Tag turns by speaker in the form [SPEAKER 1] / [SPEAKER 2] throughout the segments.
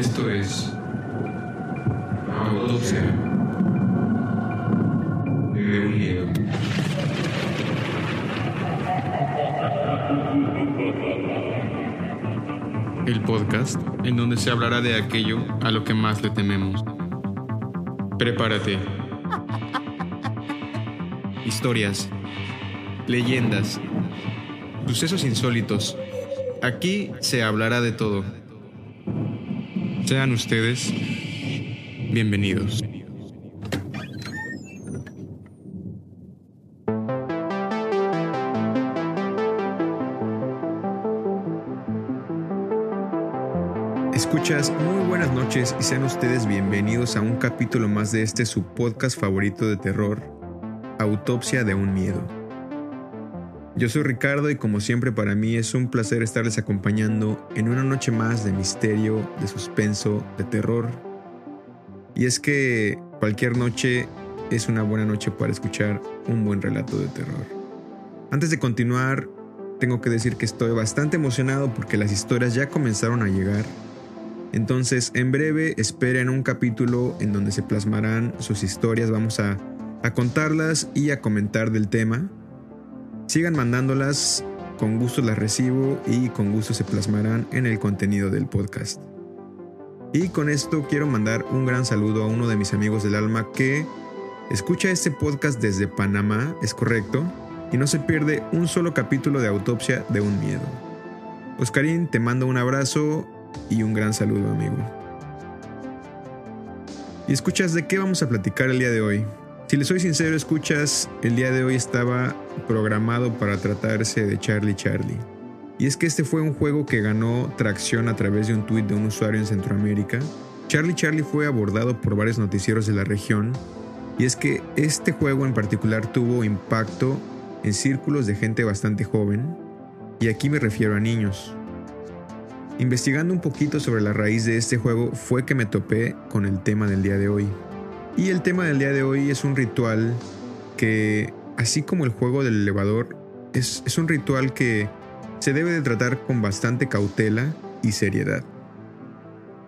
[SPEAKER 1] Esto es Autopsia de un miedo. El podcast en donde se hablará de aquello a lo que más le tememos. Prepárate. Historias, leyendas, sucesos insólitos. Aquí se hablará de todo. Sean ustedes bienvenidos. Escuchas, muy buenas noches y sean ustedes bienvenidos a un capítulo más de este su podcast favorito de terror, Autopsia de un Miedo. Yo soy Ricardo y como siempre para mí es un placer estarles acompañando en una noche más de misterio, de suspenso, de terror. Y es que cualquier noche es una buena noche para escuchar un buen relato de terror. Antes de continuar, tengo que decir que estoy bastante emocionado porque las historias ya comenzaron a llegar. Entonces, en breve esperen un capítulo en donde se plasmarán sus historias, vamos a, a contarlas y a comentar del tema. Sigan mandándolas, con gusto las recibo y con gusto se plasmarán en el contenido del podcast. Y con esto quiero mandar un gran saludo a uno de mis amigos del alma que escucha este podcast desde Panamá, es correcto, y no se pierde un solo capítulo de autopsia de un miedo. Oscarín, te mando un abrazo y un gran saludo amigo. Y escuchas de qué vamos a platicar el día de hoy. Si le soy sincero, escuchas, el día de hoy estaba programado para tratarse de Charlie Charlie. Y es que este fue un juego que ganó tracción a través de un tuit de un usuario en Centroamérica. Charlie Charlie fue abordado por varios noticieros de la región. Y es que este juego en particular tuvo impacto en círculos de gente bastante joven. Y aquí me refiero a niños. Investigando un poquito sobre la raíz de este juego fue que me topé con el tema del día de hoy. Y el tema del día de hoy es un ritual que, así como el juego del elevador, es, un ritual que se debe de tratar con bastante cautela y seriedad.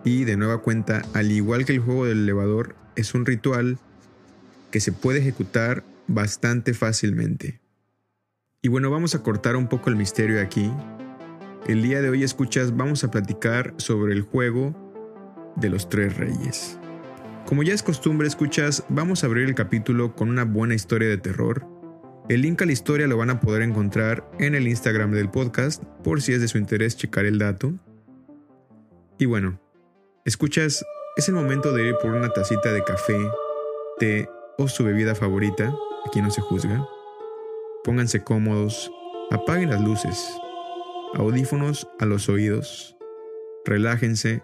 [SPEAKER 1] Y de nueva cuenta, al igual que el juego del elevador, es un ritual que se puede ejecutar bastante fácilmente. Y bueno, vamos a cortar un poco el misterio aquí. El día de hoy, escuchas, vamos a platicar sobre el juego de los tres reyes. Como ya es costumbre, escuchas, vamos a abrir el capítulo con una buena historia de terror. El link a la historia lo van a poder encontrar en el Instagram del podcast por si es de su interés checar el dato. Y bueno, escuchas, es el momento de ir por una tacita de café, té o su bebida favorita, aquí no se juzga. Pónganse cómodos, apaguen las luces, audífonos a los oídos, relájense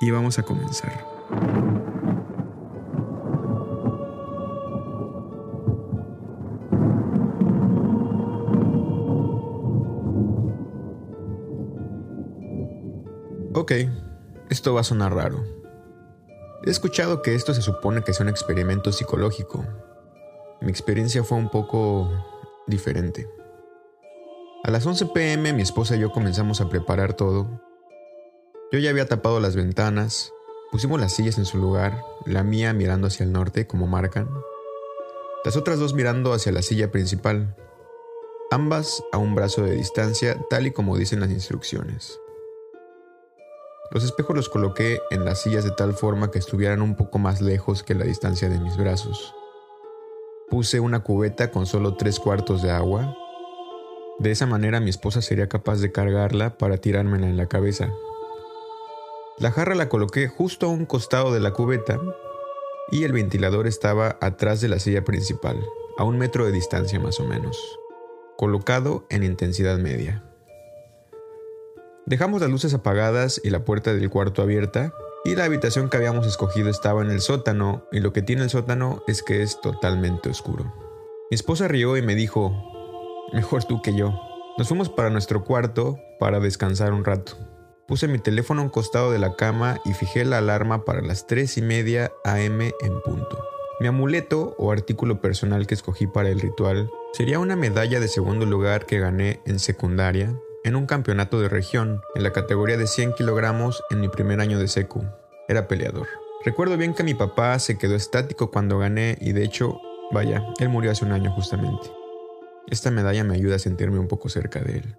[SPEAKER 1] y vamos a comenzar. Ok, esto va a sonar raro. He escuchado que esto se supone que es un experimento psicológico. Mi experiencia fue un poco diferente. A las 11 pm mi esposa y yo comenzamos a preparar todo. Yo ya había tapado las ventanas, pusimos las sillas en su lugar, la mía mirando hacia el norte como marcan, las otras dos mirando hacia la silla principal, ambas a un brazo de distancia tal y como dicen las instrucciones. Los espejos los coloqué en las sillas de tal forma que estuvieran un poco más lejos que la distancia de mis brazos. Puse una cubeta con solo tres cuartos de agua. De esa manera mi esposa sería capaz de cargarla para tirármela en la cabeza. La jarra la coloqué justo a un costado de la cubeta y el ventilador estaba atrás de la silla principal, a un metro de distancia más o menos, colocado en intensidad media. Dejamos las luces apagadas y la puerta del cuarto abierta, y la habitación que habíamos escogido estaba en el sótano, y lo que tiene el sótano es que es totalmente oscuro. Mi esposa rió y me dijo, mejor tú que yo. Nos fuimos para nuestro cuarto para descansar un rato. Puse mi teléfono a un costado de la cama y fijé la alarma para las 3 y media am en punto. Mi amuleto o artículo personal que escogí para el ritual sería una medalla de segundo lugar que gané en secundaria en un campeonato de región en la categoría de 100 kilogramos en mi primer año de secu. Era peleador. Recuerdo bien que mi papá se quedó estático cuando gané y de hecho, vaya, él murió hace un año justamente. Esta medalla me ayuda a sentirme un poco cerca de él.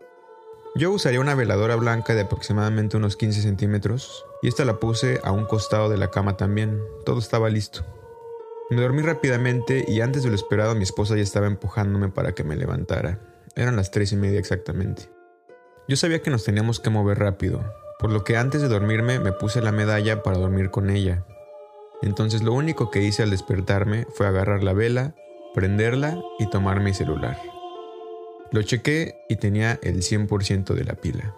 [SPEAKER 1] Yo usaría una veladora blanca de aproximadamente unos 15 centímetros y esta la puse a un costado de la cama también. Todo estaba listo. Me dormí rápidamente y antes de lo esperado mi esposa ya estaba empujándome para que me levantara. Eran las tres y media exactamente. Yo sabía que nos teníamos que mover rápido, por lo que antes de dormirme me puse la medalla para dormir con ella. Entonces lo único que hice al despertarme fue agarrar la vela, prenderla y tomar mi celular. Lo chequé y tenía el 100% de la pila.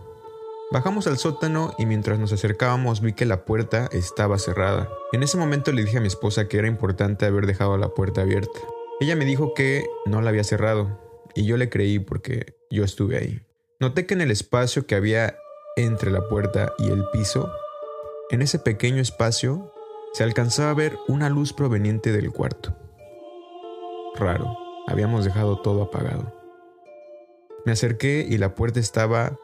[SPEAKER 1] Bajamos al sótano y mientras nos acercábamos vi que la puerta estaba cerrada. En ese momento le dije a mi esposa que era importante haber dejado la puerta abierta. Ella me dijo que no la había cerrado y yo le creí porque yo estuve ahí. Noté que en el espacio que había entre la puerta y el piso, en ese pequeño espacio, se alcanzaba a ver una luz proveniente del cuarto. Raro, habíamos dejado todo apagado. Me acerqué y la puerta estaba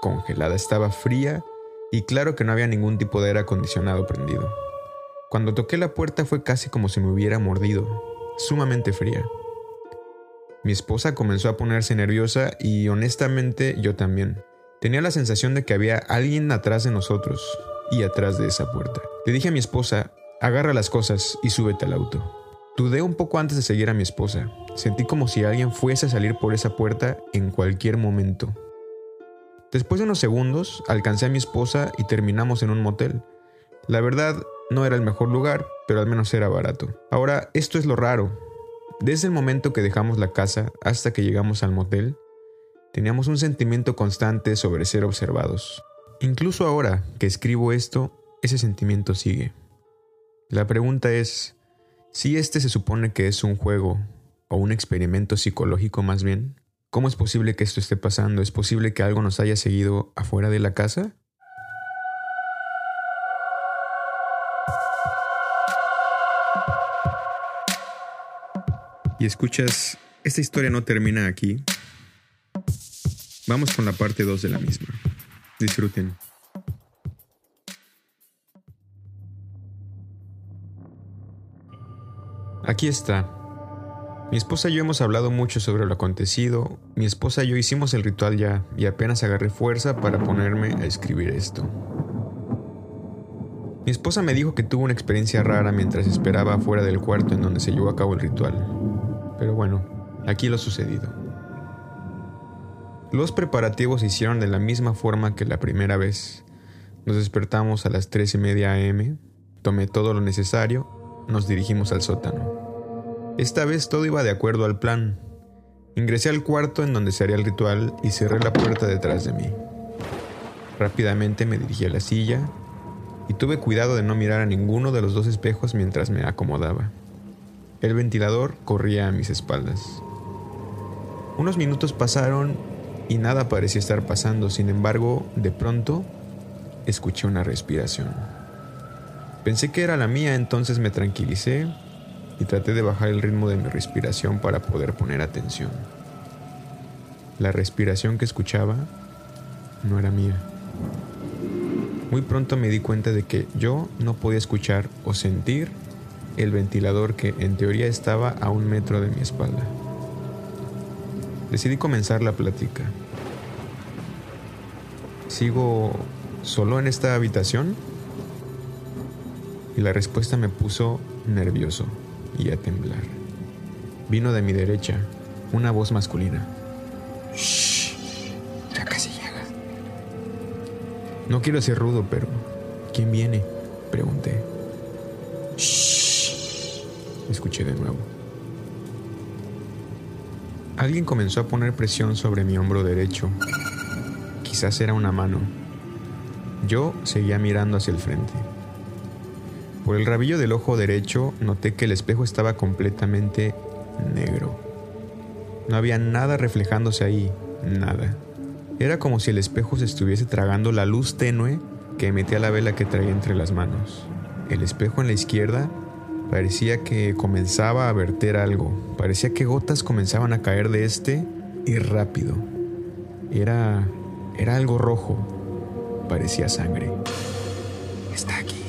[SPEAKER 1] congelada, estaba fría y claro que no había ningún tipo de aire acondicionado prendido. Cuando toqué la puerta fue casi como si me hubiera mordido, sumamente fría. Mi esposa comenzó a ponerse nerviosa y honestamente yo también. Tenía la sensación de que había alguien atrás de nosotros y atrás de esa puerta. Le dije a mi esposa, agarra las cosas y súbete al auto. Dudé un poco antes de seguir a mi esposa. Sentí como si alguien fuese a salir por esa puerta en cualquier momento. Después de unos segundos, alcancé a mi esposa y terminamos en un motel. La verdad, no era el mejor lugar, pero al menos era barato. Ahora, esto es lo raro. Desde el momento que dejamos la casa hasta que llegamos al motel, teníamos un sentimiento constante sobre ser observados. Incluso ahora que escribo esto, ese sentimiento sigue. La pregunta es, si este se supone que es un juego o un experimento psicológico más bien, ¿Cómo es posible que esto esté pasando? ¿Es posible que algo nos haya seguido afuera de la casa? Y escuchas, esta historia no termina aquí. Vamos con la parte 2 de la misma. Disfruten. Aquí está, mi esposa y yo hemos hablado mucho sobre lo acontecido. Mi esposa y yo hicimos el ritual ya y apenas agarré fuerza para ponerme a escribir esto. Mi esposa me dijo que tuvo una experiencia rara mientras esperaba fuera del cuarto en donde se llevó a cabo el ritual. Pero bueno, aquí lo sucedido. Los preparativos se hicieron de la misma forma que la primera vez. Nos despertamos a las 3 y media am, tomé todo lo necesario, nos dirigimos al sótano. Esta vez todo iba de acuerdo al plan. Ingresé al cuarto en donde se haría el ritual y cerré la puerta detrás de mí. Rápidamente me dirigí a la silla y tuve cuidado de no mirar a ninguno de los dos espejos mientras me acomodaba. El ventilador corría a mis espaldas. Unos minutos pasaron y nada parecía estar pasando, sin embargo, de pronto escuché una respiración. Pensé que era la mía, entonces me tranquilicé y traté de bajar el ritmo de mi respiración para poder poner atención. La respiración que escuchaba no era mía. Muy pronto me di cuenta de que yo no podía escuchar o sentir el ventilador que en teoría estaba a un metro de mi espalda. Decidí comenzar la plática. ¿Sigo solo en esta habitación? Y la respuesta me puso nervioso y a temblar. Vino de mi derecha una voz masculina.
[SPEAKER 2] Shh, ya casi llega.
[SPEAKER 1] No quiero ser rudo, pero ¿quién viene? Pregunté. Escuché de nuevo. Alguien comenzó a poner presión sobre mi hombro derecho. Quizás era una mano. Yo seguía mirando hacia el frente. Por el rabillo del ojo derecho noté que el espejo estaba completamente negro. No había nada reflejándose ahí, nada. Era como si el espejo se estuviese tragando la luz tenue que emitía la vela que traía entre las manos. El espejo en la izquierda parecía que comenzaba a verter algo, parecía que gotas comenzaban a caer de este y rápido. Era Era algo rojo. Parecía sangre.
[SPEAKER 2] Está aquí.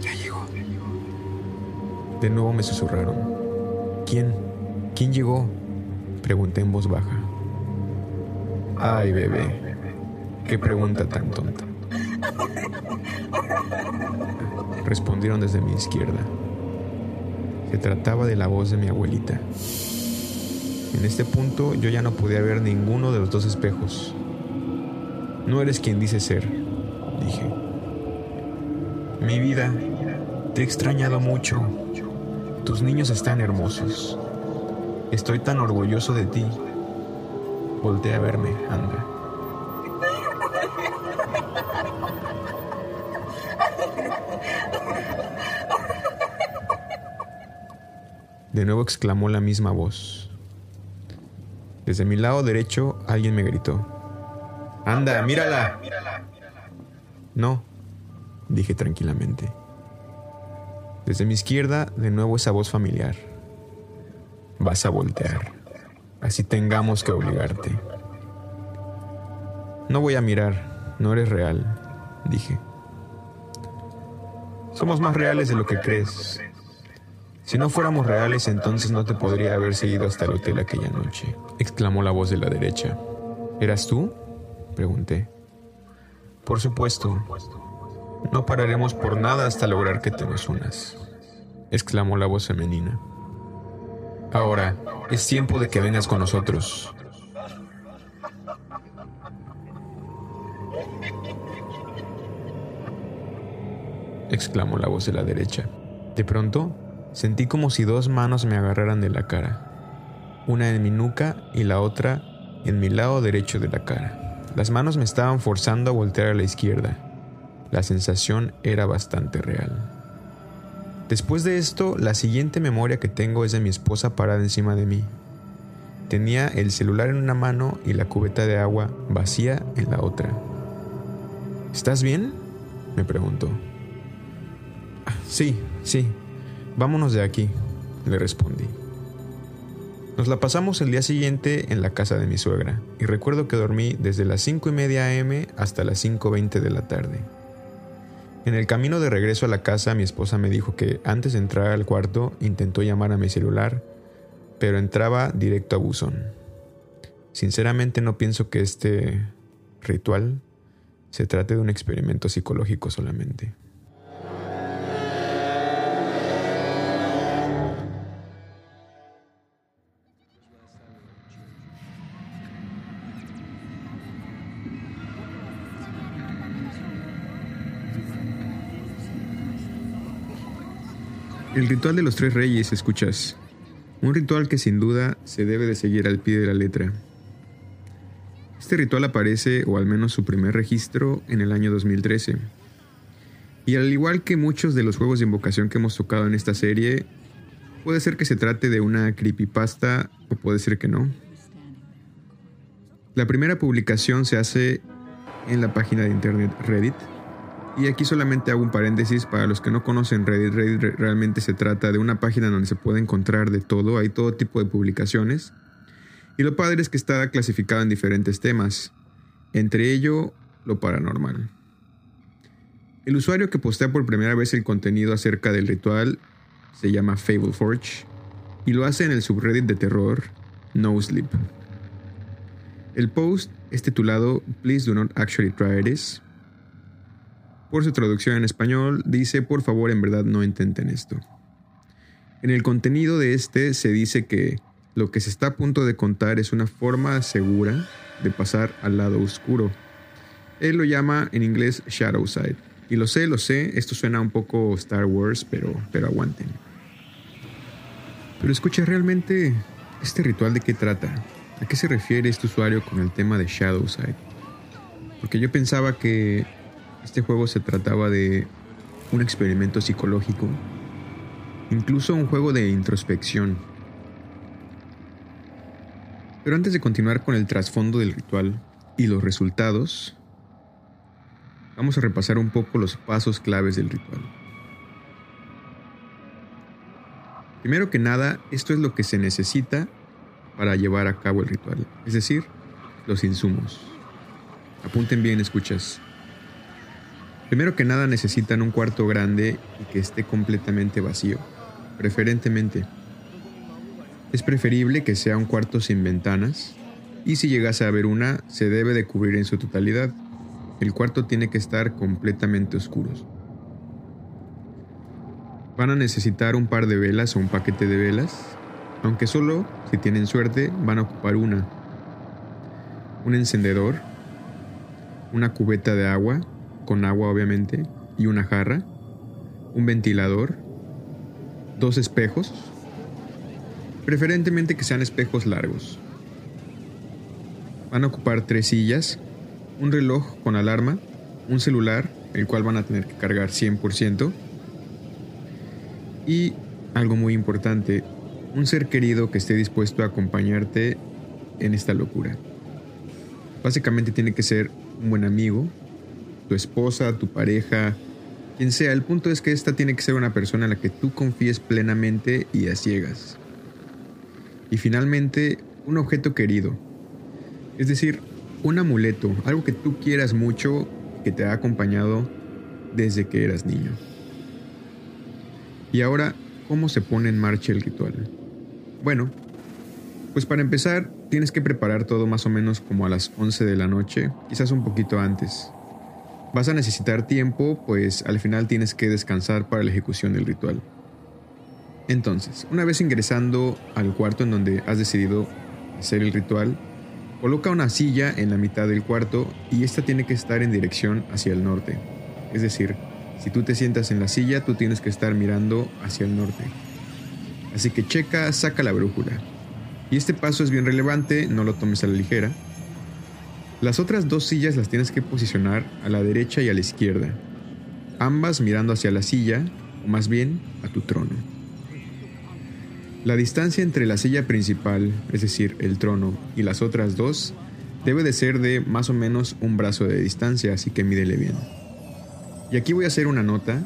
[SPEAKER 2] Ya llegó.
[SPEAKER 1] De nuevo me susurraron. ¿Quién? ¿Quién llegó? Pregunté en voz baja. Ay, bebé. Qué pregunta tan tonta. Respondieron desde mi izquierda. Se trataba de la voz de mi abuelita. En este punto yo ya no podía ver ninguno de los dos espejos. No eres quien dice ser, dije. Mi vida, te he extrañado mucho. Tus niños están hermosos. Estoy tan orgulloso de ti. Voltea a verme, anda. De nuevo exclamó la misma voz. Desde mi lado derecho alguien me gritó. Anda, mírala. No, dije tranquilamente. Desde mi izquierda, de nuevo esa voz familiar. Vas a voltear. Así tengamos que obligarte. No voy a mirar, no eres real, dije. Somos más reales de lo que crees. Si no fuéramos reales, entonces no te podría haber seguido hasta el hotel aquella noche, exclamó la voz de la derecha. ¿Eras tú? pregunté. Por supuesto. No pararemos por nada hasta lograr que te nos unas, exclamó la voz femenina. Ahora, es tiempo de que vengas con nosotros. exclamó la voz de la derecha. De pronto, Sentí como si dos manos me agarraran de la cara, una en mi nuca y la otra en mi lado derecho de la cara. Las manos me estaban forzando a voltear a la izquierda. La sensación era bastante real. Después de esto, la siguiente memoria que tengo es de mi esposa parada encima de mí. Tenía el celular en una mano y la cubeta de agua vacía en la otra. ¿Estás bien? me preguntó. Ah, sí, sí, Vámonos de aquí, le respondí. Nos la pasamos el día siguiente en la casa de mi suegra y recuerdo que dormí desde las 5 y media am hasta las 5.20 de la tarde. En el camino de regreso a la casa mi esposa me dijo que antes de entrar al cuarto intentó llamar a mi celular, pero entraba directo a buzón. Sinceramente no pienso que este ritual se trate de un experimento psicológico solamente. El ritual de los tres reyes, escuchas. Un ritual que sin duda se debe de seguir al pie de la letra. Este ritual aparece, o al menos su primer registro, en el año 2013. Y al igual que muchos de los juegos de invocación que hemos tocado en esta serie, puede ser que se trate de una creepypasta o puede ser que no. La primera publicación se hace en la página de internet Reddit, y aquí solamente hago un paréntesis para los que no conocen Reddit. Reddit realmente se trata de una página donde se puede encontrar de todo, hay todo tipo de publicaciones. Y lo padre es que está clasificado en diferentes temas, entre ello lo paranormal. El usuario que postea por primera vez el contenido acerca del ritual se llama FableForge y lo hace en el subreddit de terror No Sleep. El post es titulado Please do not actually try this por su traducción en español, dice, por favor, en verdad no intenten esto. En el contenido de este se dice que lo que se está a punto de contar es una forma segura de pasar al lado oscuro. Él lo llama en inglés Shadow Side. Y lo sé, lo sé, esto suena un poco Star Wars, pero, pero aguanten. Pero escucha realmente este ritual de qué trata. ¿A qué se refiere este usuario con el tema de Shadow Side? Porque yo pensaba que este juego se trataba de un experimento psicológico, incluso un juego de introspección. Pero antes de continuar con el trasfondo del ritual y los resultados, vamos a repasar un poco los pasos claves del ritual. Primero que nada, esto es lo que se necesita para llevar a cabo el ritual, es decir, los insumos. Apunten bien, escuchas. Primero que nada necesitan un cuarto grande y que esté completamente vacío, preferentemente. Es preferible que sea un cuarto sin ventanas y si llegase a haber una, se debe de cubrir en su totalidad. El cuarto tiene que estar completamente oscuro. Van a necesitar un par de velas o un paquete de velas, aunque solo, si tienen suerte, van a ocupar una. Un encendedor, una cubeta de agua, con agua obviamente, y una jarra, un ventilador, dos espejos, preferentemente que sean espejos largos. Van a ocupar tres sillas, un reloj con alarma, un celular, el cual van a tener que cargar 100%, y algo muy importante, un ser querido que esté dispuesto a acompañarte en esta locura. Básicamente tiene que ser un buen amigo, tu esposa, tu pareja, quien sea. El punto es que esta tiene que ser una persona en la que tú confíes plenamente y a ciegas. Y finalmente, un objeto querido. Es decir, un amuleto, algo que tú quieras mucho, que te ha acompañado desde que eras niño. Y ahora, ¿cómo se pone en marcha el ritual? Bueno, pues para empezar, tienes que preparar todo más o menos como a las 11 de la noche, quizás un poquito antes. Vas a necesitar tiempo, pues al final tienes que descansar para la ejecución del ritual. Entonces, una vez ingresando al cuarto en donde has decidido hacer el ritual, coloca una silla en la mitad del cuarto y esta tiene que estar en dirección hacia el norte. Es decir, si tú te sientas en la silla, tú tienes que estar mirando hacia el norte. Así que checa, saca la brújula. Y este paso es bien relevante, no lo tomes a la ligera. Las otras dos sillas las tienes que posicionar a la derecha y a la izquierda, ambas mirando hacia la silla, o más bien a tu trono. La distancia entre la silla principal, es decir, el trono, y las otras dos, debe de ser de más o menos un brazo de distancia, así que mídele bien. Y aquí voy a hacer una nota.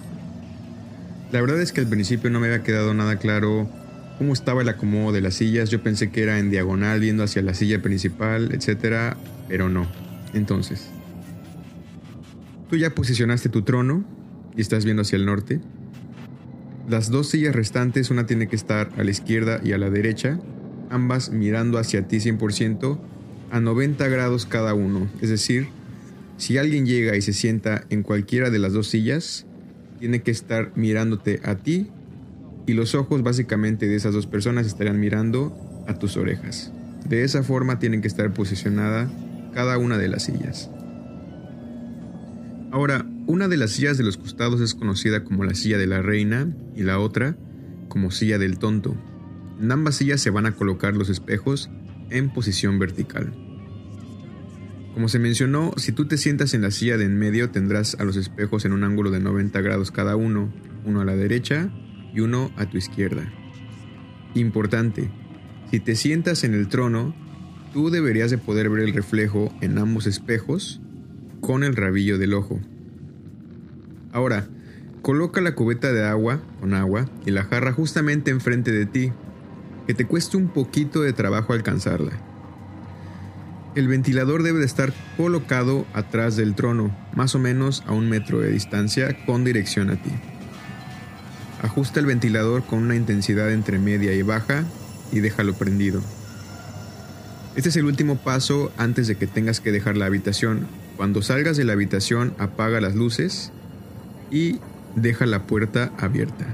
[SPEAKER 1] La verdad es que al principio no me había quedado nada claro cómo estaba el acomodo de las sillas. Yo pensé que era en diagonal, viendo hacia la silla principal, etc. Pero no. Entonces, tú ya posicionaste tu trono y estás viendo hacia el norte. Las dos sillas restantes, una tiene que estar a la izquierda y a la derecha, ambas mirando hacia ti 100% a 90 grados cada uno. Es decir, si alguien llega y se sienta en cualquiera de las dos sillas, tiene que estar mirándote a ti y los ojos básicamente de esas dos personas estarían mirando a tus orejas. De esa forma tienen que estar posicionada cada una de las sillas. Ahora, una de las sillas de los costados es conocida como la silla de la reina y la otra como silla del tonto. En ambas sillas se van a colocar los espejos en posición vertical. Como se mencionó, si tú te sientas en la silla de en medio tendrás a los espejos en un ángulo de 90 grados cada uno, uno a la derecha y uno a tu izquierda. Importante, si te sientas en el trono, tú deberías de poder ver el reflejo en ambos espejos con el rabillo del ojo. Ahora, coloca la cubeta de agua con agua y la jarra justamente enfrente de ti, que te cueste un poquito de trabajo alcanzarla. El ventilador debe de estar colocado atrás del trono, más o menos a un metro de distancia con dirección a ti. Ajusta el ventilador con una intensidad entre media y baja y déjalo prendido. Este es el último paso antes de que tengas que dejar la habitación. Cuando salgas de la habitación apaga las luces y deja la puerta abierta.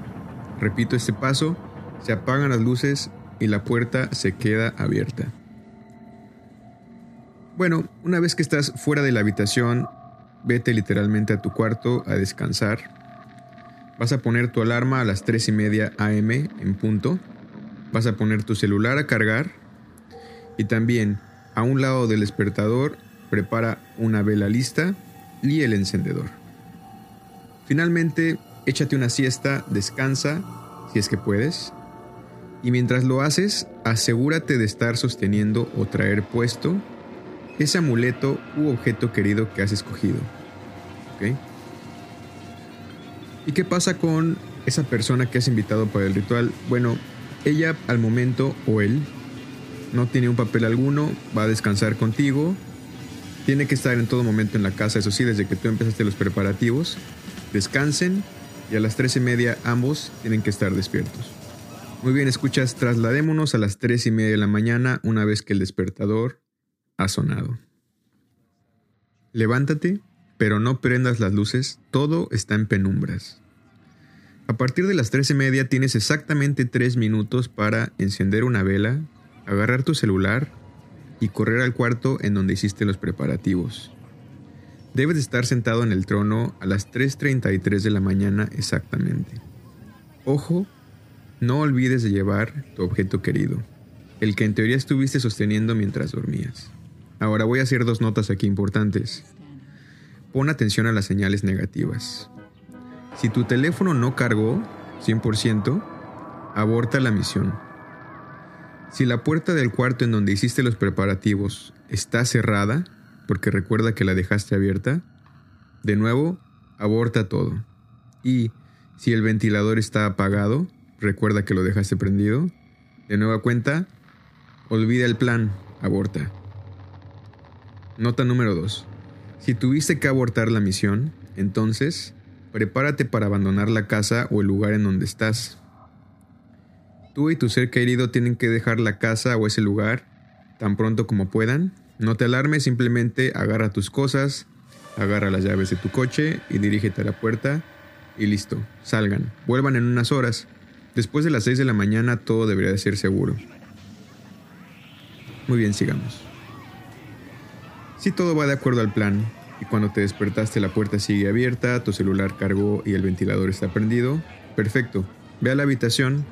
[SPEAKER 1] Repito este paso, se apagan las luces y la puerta se queda abierta. Bueno, una vez que estás fuera de la habitación, vete literalmente a tu cuarto a descansar. Vas a poner tu alarma a las 3 y media am en punto. Vas a poner tu celular a cargar. Y también, a un lado del despertador, prepara una vela lista y el encendedor. Finalmente, échate una siesta, descansa, si es que puedes. Y mientras lo haces, asegúrate de estar sosteniendo o traer puesto ese amuleto u objeto querido que has escogido. ¿Y qué pasa con esa persona que has invitado para el ritual? Bueno, ella al momento o él no tiene un papel alguno, va a descansar contigo Tiene que estar en todo momento en la casa, eso sí, desde que tú empezaste los preparativos. Descansen y a las tres y media ambos tienen que estar despiertos. Muy bien, escuchas, trasladémonos a las tres y media de la mañana una vez que el despertador ha sonado. Levántate, pero no prendas las luces, todo está en penumbras. A partir de las tres y media tienes exactamente tres minutos para encender una vela, agarrar tu celular y correr al cuarto en donde hiciste los preparativos. Debes de estar sentado en el trono a las 3.33 de la mañana exactamente. Ojo, no olvides de llevar tu objeto querido, el que en teoría estuviste sosteniendo mientras dormías. Ahora voy a hacer dos notas aquí importantes. Pon atención a las señales negativas. Si tu teléfono no cargó 100%, aborta la misión. Si la puerta del cuarto en donde hiciste los preparativos está cerrada, porque recuerda que la dejaste abierta, de nuevo, aborta todo. Y si el ventilador está apagado, recuerda que lo dejaste prendido, de nueva cuenta, olvida el plan, aborta. Nota número 2. Si tuviste que abortar la misión, entonces prepárate para abandonar la casa o el lugar en donde estás. Tú y tu ser querido tienen que dejar la casa o ese lugar tan pronto como puedan. No te alarmes, simplemente agarra tus cosas, agarra las llaves de tu coche y dirígete a la puerta y listo, salgan, vuelvan en unas horas. Después de las 6 de la mañana todo debería de ser seguro. Muy bien, sigamos. Si todo va de acuerdo al plan y cuando te despertaste la puerta sigue abierta, tu celular cargó y el ventilador está prendido, perfecto. Ve a la habitación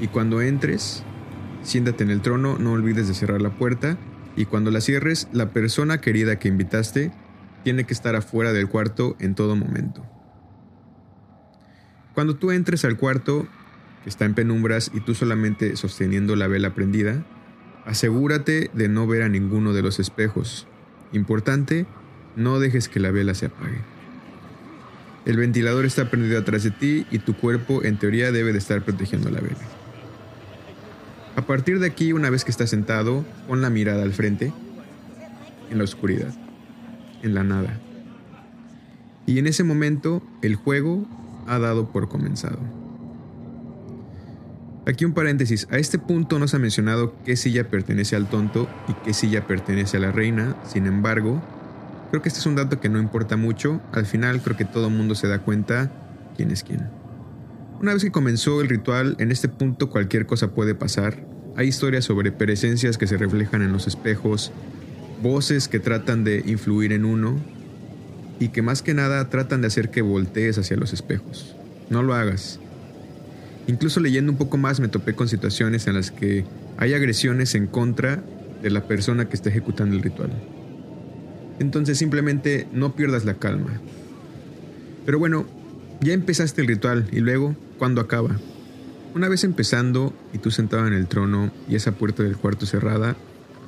[SPEAKER 1] y cuando entres, siéntate en el trono, no olvides de cerrar la puerta y cuando la cierres, la persona querida que invitaste tiene que estar afuera del cuarto en todo momento. Cuando tú entres al cuarto, que está en penumbras y tú solamente sosteniendo la vela prendida, asegúrate de no ver a ninguno de los espejos. Importante, no dejes que la vela se apague. El ventilador está prendido atrás de ti y tu cuerpo en teoría debe de estar protegiendo la vela. A partir de aquí, una vez que estás sentado, pon la mirada al frente, en la oscuridad, en la nada. Y en ese momento, el juego ha dado por comenzado. Aquí un paréntesis, a este punto no se ha mencionado qué silla pertenece al tonto y qué silla pertenece a la reina, sin embargo, creo que este es un dato que no importa mucho, al final creo que todo el mundo se da cuenta quién es quién. Una vez que comenzó el ritual, en este punto cualquier cosa puede pasar, hay historias sobre presencias que se reflejan en los espejos, voces que tratan de influir en uno y que más que nada tratan de hacer que voltees hacia los espejos. No lo hagas. Incluso leyendo un poco más me topé con situaciones en las que hay agresiones en contra de la persona que está ejecutando el ritual. Entonces simplemente no pierdas la calma. Pero bueno, ya empezaste el ritual y luego, ¿cuándo acaba? Una vez empezando y tú sentado en el trono y esa puerta del cuarto cerrada,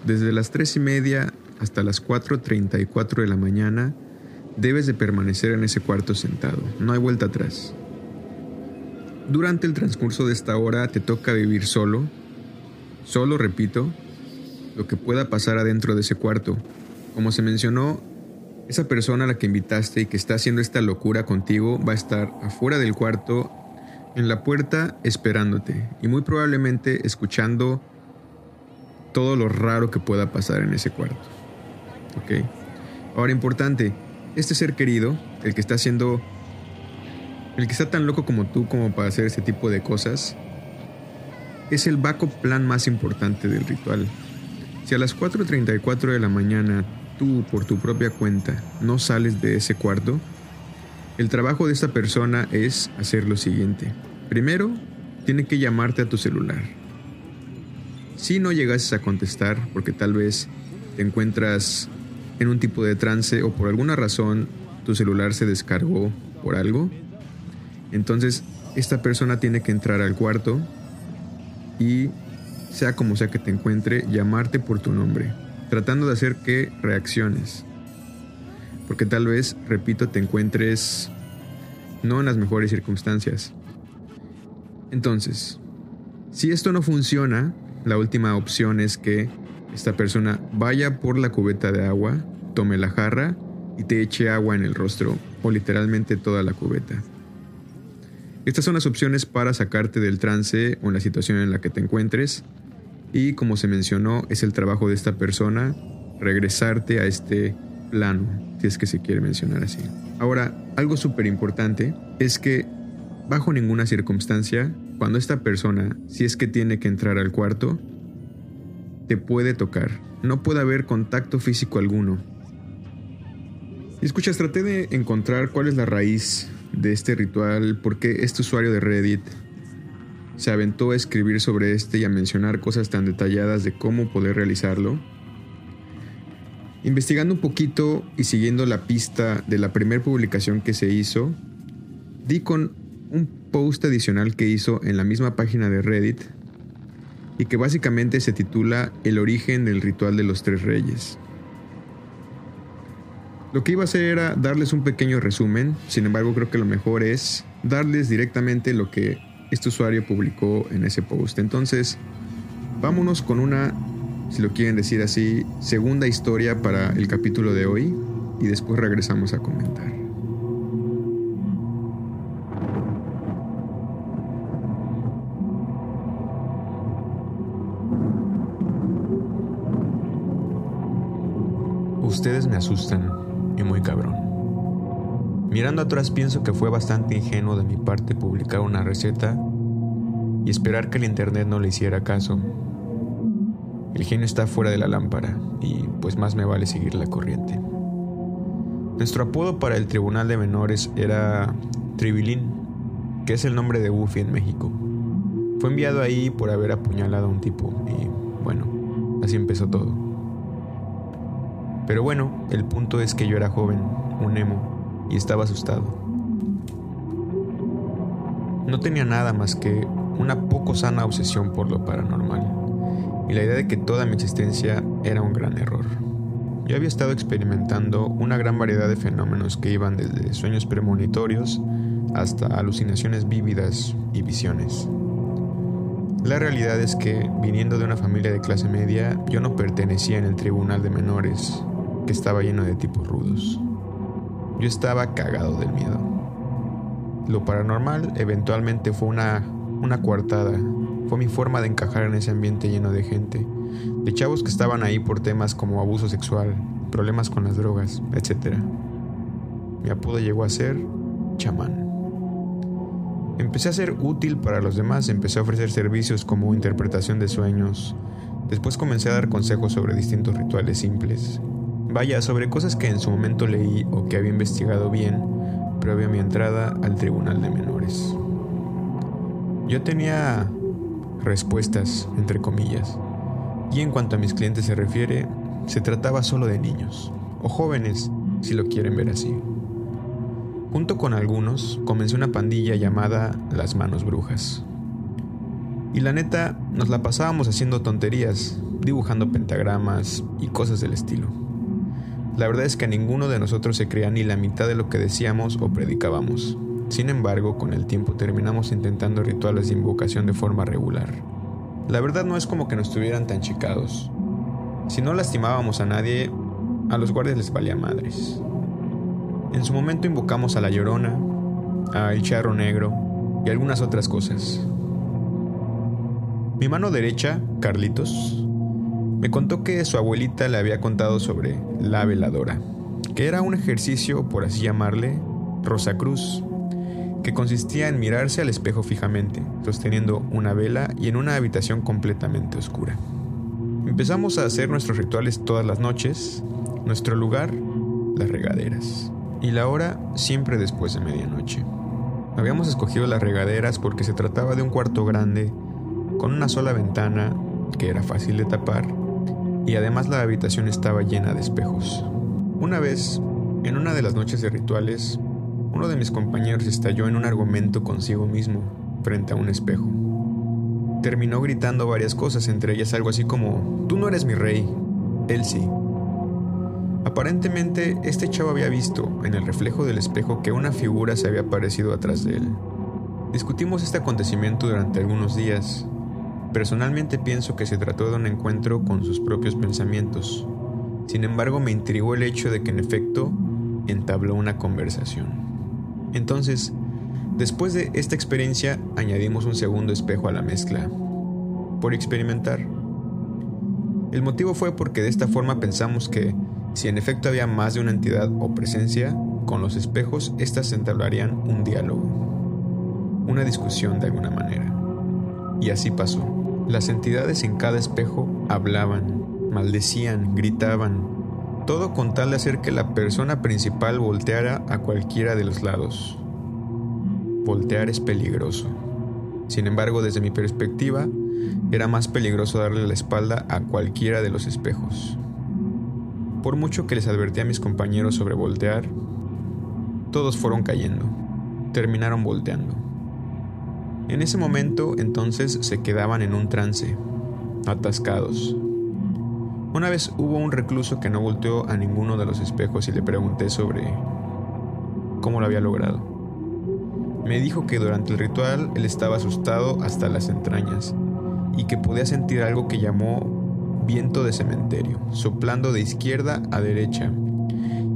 [SPEAKER 1] desde las tres y media hasta las 4.34 de la mañana, debes de permanecer en ese cuarto sentado, no hay vuelta atrás. Durante el transcurso de esta hora te toca vivir solo, solo repito, lo que pueda pasar adentro de ese cuarto. Como se mencionó, esa persona a la que invitaste y que está haciendo esta locura contigo va a estar afuera del cuarto, en la puerta, esperándote y muy probablemente escuchando todo lo raro que pueda pasar en ese cuarto. ¿Ok? Ahora importante, este ser querido, el que está haciendo el que está tan loco como tú como para hacer este tipo de cosas, es el backup plan más importante del ritual. Si a las 4.34 de la mañana tú por tu propia cuenta no sales de ese cuarto, el trabajo de esta persona es hacer lo siguiente. Primero, tiene que llamarte a tu celular. Si no llegases a contestar, porque tal vez te encuentras en un tipo de trance o por alguna razón tu celular se descargó por algo, entonces, esta persona tiene que entrar al cuarto y, sea como sea que te encuentre, llamarte por tu nombre, tratando de hacer que reacciones. Porque tal vez, repito, te encuentres no en las mejores circunstancias. Entonces, si esto no funciona, la última opción es que esta persona vaya por la cubeta de agua, tome la jarra y te eche agua en el rostro o literalmente toda la cubeta. Estas son las opciones para sacarte del trance o en la situación en la que te encuentres y como se mencionó es el trabajo de esta persona regresarte a este plano, si es que se quiere mencionar así. Ahora, algo súper importante es que bajo ninguna circunstancia, cuando esta persona, si es que tiene que entrar al cuarto, te puede tocar. No puede haber contacto físico alguno. Y escuchas, traté de encontrar cuál es la raíz de este ritual, porque este usuario de Reddit se aventó a escribir sobre este y a mencionar cosas tan detalladas de cómo poder realizarlo. Investigando un poquito y siguiendo la pista de la primera publicación que se hizo, di con un post adicional que hizo en la misma página de Reddit y que básicamente se titula El origen del ritual de los tres reyes. Lo que iba a hacer era darles un pequeño resumen, sin embargo creo que lo mejor es darles directamente lo que este usuario publicó en ese post. Entonces, vámonos con una, si lo quieren decir así, segunda historia para el capítulo de hoy y después regresamos a comentar. Ustedes me asustan y muy cabrón. Mirando atrás pienso que fue bastante ingenuo de mi parte publicar una receta y esperar que el internet no le hiciera caso. El genio está fuera de la lámpara y pues más me vale seguir la corriente. Nuestro apodo para el tribunal de menores era Tribilín, que es el nombre de Buffy en México. Fue enviado ahí por haber apuñalado a un tipo y bueno, así empezó todo. Pero bueno, el punto es que yo era joven, un emo, y estaba asustado. No tenía nada más que una poco sana obsesión por lo paranormal, y la idea de que toda mi existencia era un gran error. Yo había estado experimentando una gran variedad de fenómenos que iban desde sueños premonitorios hasta alucinaciones vívidas y visiones. La realidad es que, viniendo de una familia de clase media, yo no pertenecía en el tribunal de menores, que estaba lleno de tipos rudos. Yo estaba cagado del miedo. Lo paranormal eventualmente fue una, una coartada, fue mi forma de encajar en ese ambiente lleno de gente, de chavos que estaban ahí por temas como abuso sexual, problemas con las drogas, etc. Mi apodo llegó a ser chamán. Empecé a ser útil para los demás, empecé a ofrecer servicios como interpretación de sueños, después comencé a dar consejos sobre distintos rituales simples, Vaya, sobre cosas que en su momento leí o que había investigado bien previo a mi entrada al tribunal de menores. Yo tenía respuestas, entre comillas, y en cuanto a mis clientes se refiere, se trataba solo de niños, o jóvenes, si lo quieren ver así. Junto con algunos, comencé una pandilla llamada Las Manos Brujas. Y la neta, nos la pasábamos haciendo tonterías, dibujando pentagramas y cosas del estilo. La verdad es que ninguno de nosotros se creía ni la mitad de lo que decíamos o predicábamos. Sin embargo, con el tiempo terminamos intentando rituales de invocación de forma regular. La verdad no es como que nos tuvieran tan chicados. Si no lastimábamos a nadie, a los guardias les valía madres. En su momento invocamos a la Llorona, a El Charro Negro y algunas otras cosas. Mi mano derecha, Carlitos, me contó que su abuelita le había contado sobre la veladora, que era un ejercicio, por así llamarle, Rosa Cruz, que consistía en mirarse al espejo fijamente, sosteniendo una vela y en una habitación completamente oscura. Empezamos a hacer nuestros rituales todas las noches, nuestro lugar, las regaderas, y la hora siempre después de medianoche. Habíamos escogido las regaderas porque se trataba de un cuarto grande, con una sola ventana que era fácil de tapar y además la habitación estaba llena de espejos. Una vez, en una de las noches de rituales, uno de mis compañeros estalló en un argumento consigo mismo frente a un espejo. Terminó gritando varias cosas, entre ellas algo así como, tú no eres mi rey, él sí. Aparentemente, este chavo había visto, en el reflejo del espejo, que una figura se había aparecido atrás de él. Discutimos este acontecimiento durante algunos días, Personalmente pienso que se trató de un encuentro con sus propios pensamientos, Sin embargo, me intrigó el hecho de que en efecto entabló una conversación. Entonces, después de esta experiencia, añadimos un segundo espejo a la mezcla, por experimentar. El motivo fue porque de esta forma pensamos que, si en efecto había más de una entidad o presencia, con los espejos éstas entablarían un diálogo, una discusión de alguna manera. Y así pasó. Las entidades en cada espejo hablaban, maldecían, gritaban, todo con tal de hacer que la persona principal volteara a cualquiera de los lados. Voltear es peligroso. Sin embargo, desde mi perspectiva, era más peligroso darle la espalda a cualquiera de los espejos. Por mucho que les advertí a mis compañeros sobre voltear, todos fueron cayendo, terminaron volteando. En ese momento entonces se quedaban en un trance, atascados. Una vez hubo un recluso que no volteó a ninguno de los espejos y le pregunté sobre cómo lo había logrado. Me dijo que durante el ritual él estaba asustado hasta las entrañas y que podía sentir algo que llamó viento de cementerio, soplando de izquierda a derecha,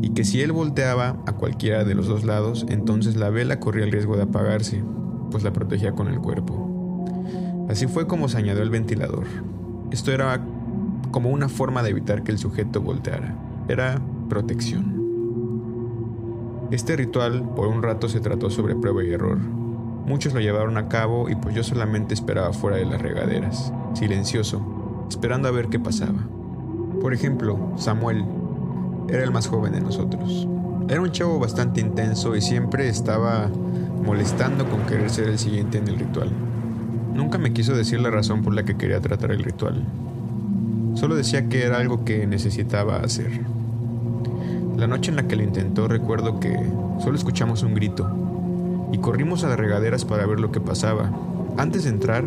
[SPEAKER 1] y que si él volteaba a cualquiera de los dos lados, entonces la vela corría el riesgo de apagarse, pues la protegía con el cuerpo. Así fue como se añadió el ventilador. Esto era como una forma de evitar que el sujeto volteara. Era protección. Este ritual por un rato se trató sobre prueba y error. Muchos lo llevaron a cabo y pues yo solamente esperaba fuera de las regaderas, silencioso, esperando a ver qué pasaba. Por ejemplo, Samuel era el más joven de nosotros. Era un chavo bastante intenso y siempre estaba molestando con querer ser el siguiente en el ritual. Nunca me quiso decir la razón por la que quería tratar el ritual. Solo decía que era algo que necesitaba hacer. La noche en la que lo intentó recuerdo que solo escuchamos un grito y corrimos a las regaderas para ver lo que pasaba. Antes de entrar,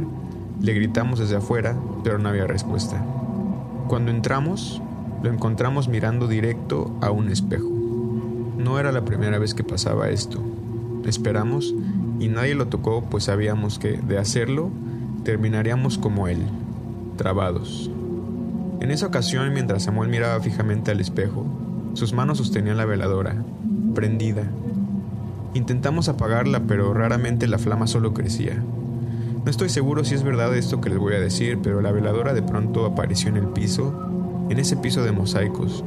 [SPEAKER 1] le gritamos desde afuera, pero no había respuesta. Cuando entramos, lo encontramos mirando directo a un espejo. No era la primera vez que pasaba esto. Esperamos y nadie lo tocó, pues sabíamos que, de hacerlo, terminaríamos como él, trabados. En esa ocasión, mientras Samuel miraba fijamente al espejo, sus manos sostenían la veladora, prendida. Intentamos apagarla, pero raramente la flama solo crecía. No estoy seguro si es verdad esto que les voy a decir, pero la veladora de pronto apareció en el piso, en ese piso de mosaicos,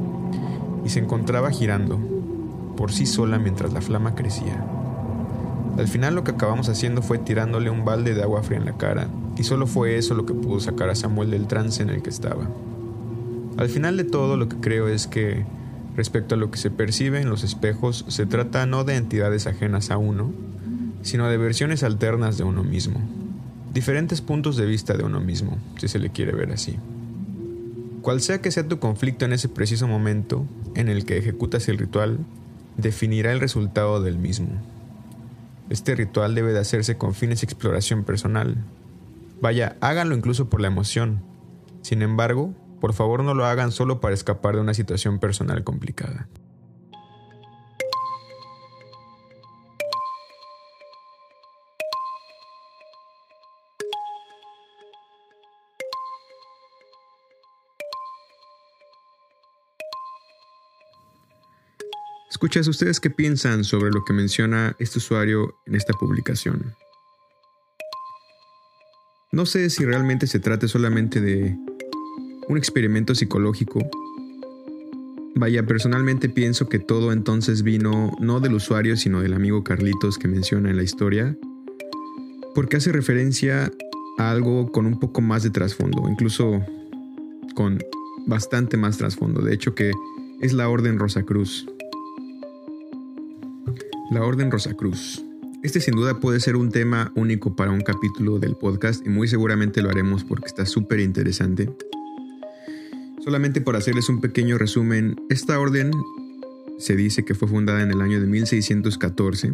[SPEAKER 1] y se encontraba girando, por sí sola mientras la flama crecía. Al final lo que acabamos haciendo fue tirándole un balde de agua fría en la cara, y solo fue eso lo que pudo sacar a Samuel del trance en el que estaba. Al final de todo lo que creo es que, respecto a lo que se percibe en los espejos, se trata no de entidades ajenas a uno, sino de versiones alternas de uno mismo, diferentes puntos de vista de uno mismo, si se le quiere ver así. Cual sea que sea tu conflicto en ese preciso momento en el que ejecutas el ritual, definirá el resultado del mismo. Este ritual debe de hacerse con fines de exploración personal. Vaya, háganlo incluso por la emoción. Sin embargo, por favor no lo hagan solo para escapar de una situación personal complicada. Escuchas, ¿ustedes qué piensan sobre lo que menciona este usuario en esta publicación? No sé si realmente se trate solamente de un experimento psicológico. Vaya, personalmente pienso que todo entonces vino no del usuario, sino del amigo Carlitos que menciona en la historia, porque hace referencia a algo con un poco más de trasfondo, incluso con bastante más trasfondo, de hecho que es la Orden Rosacruz. La Orden Rosacruz. Este sin duda puede ser un tema único para un capítulo del podcast y muy seguramente lo haremos porque está súper interesante. Solamente por hacerles un pequeño resumen, esta orden se dice que fue fundada en el año de 1614.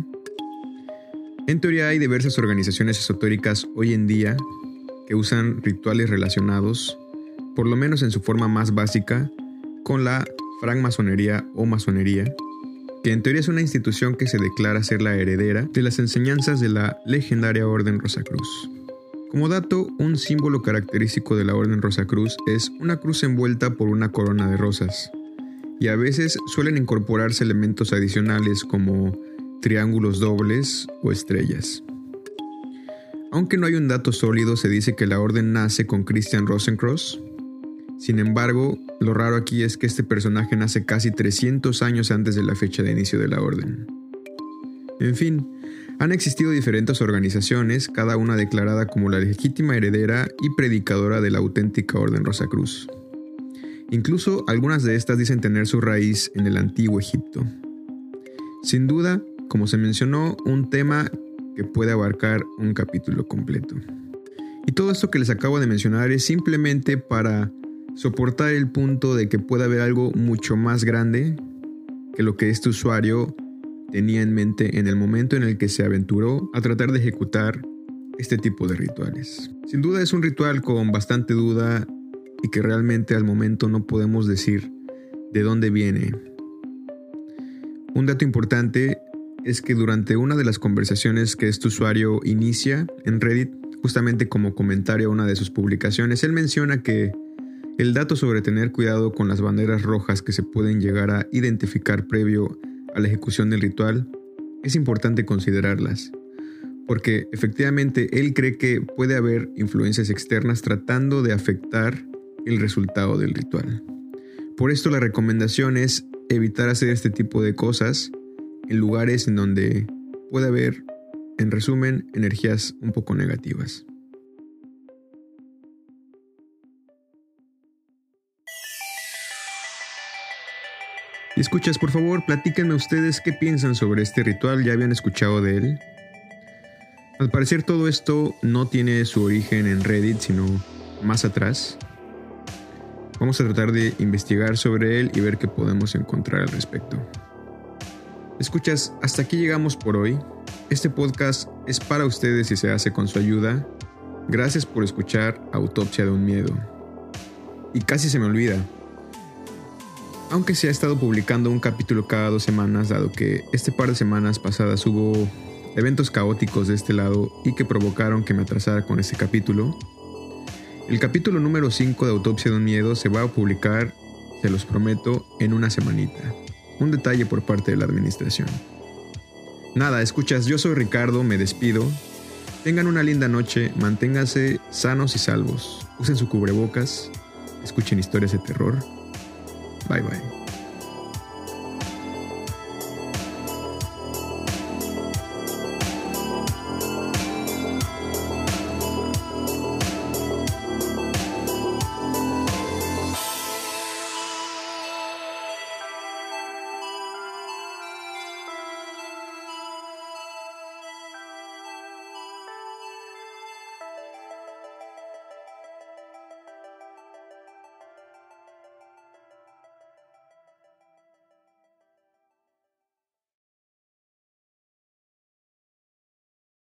[SPEAKER 1] En teoría hay diversas organizaciones esotéricas hoy en día que usan rituales relacionados, por lo menos en su forma más básica, con la francmasonería o masonería, que en teoría es una institución que se declara ser la heredera de las enseñanzas de la legendaria Orden Rosacruz. Como dato, un símbolo característico de la Orden Rosacruz es una cruz envuelta por una corona de rosas, y a veces suelen incorporarse elementos adicionales como triángulos dobles o estrellas. Aunque no hay un dato sólido, se dice que la orden nace con Christian Rosencross. Sin embargo, lo raro aquí es que este personaje nace casi 300 años antes de la fecha de inicio de la orden. En fin, han existido diferentes organizaciones, cada una declarada como la legítima heredera y predicadora de la auténtica Orden Rosacruz. Incluso algunas de estas dicen tener su raíz en el antiguo Egipto. Sin duda, como se mencionó, un tema que puede abarcar un capítulo completo. Y todo esto que les acabo de mencionar es simplemente para soportar el punto de que puede haber algo mucho más grande que lo que este usuario tenía en mente en el momento en el que se aventuró a tratar de ejecutar este tipo de rituales. Sin duda es un ritual con bastante duda y que realmente al momento no podemos decir de dónde viene. Un dato importante es que durante una de las conversaciones que este usuario inicia en Reddit, justamente como comentario a una de sus publicaciones, él menciona que el dato sobre tener cuidado con las banderas rojas que se pueden llegar a identificar previo a la ejecución del ritual, es importante considerarlas, porque efectivamente él cree que puede haber influencias externas tratando de afectar el resultado del ritual. Por esto la recomendación es evitar hacer este tipo de cosas en lugares en donde puede haber, en resumen, energías un poco negativas. Escuchas, por favor, platíquenme ustedes qué piensan sobre este ritual, ya habían escuchado de él. Al parecer todo esto no tiene su origen en Reddit, sino más atrás. Vamos a tratar de investigar sobre él y ver qué podemos encontrar al respecto. Escuchas, hasta aquí llegamos por hoy. Este podcast es para ustedes y se hace con su ayuda. Gracias por escuchar Autopsia de un Miedo. Y casi se me olvida. Aunque se ha estado publicando un capítulo cada dos semanas, dado que este par de semanas pasadas hubo eventos caóticos de este lado y que provocaron que me atrasara con este capítulo, el capítulo número 5 de Autopsia de un Miedo se va a publicar, se los prometo, en una semanita un detalle por parte de la administración. Nada, escuchas, yo soy Ricardo, me despido. Tengan una linda noche, manténganse sanos y salvos, usen su cubrebocas, escuchen historias de terror. バイバイ。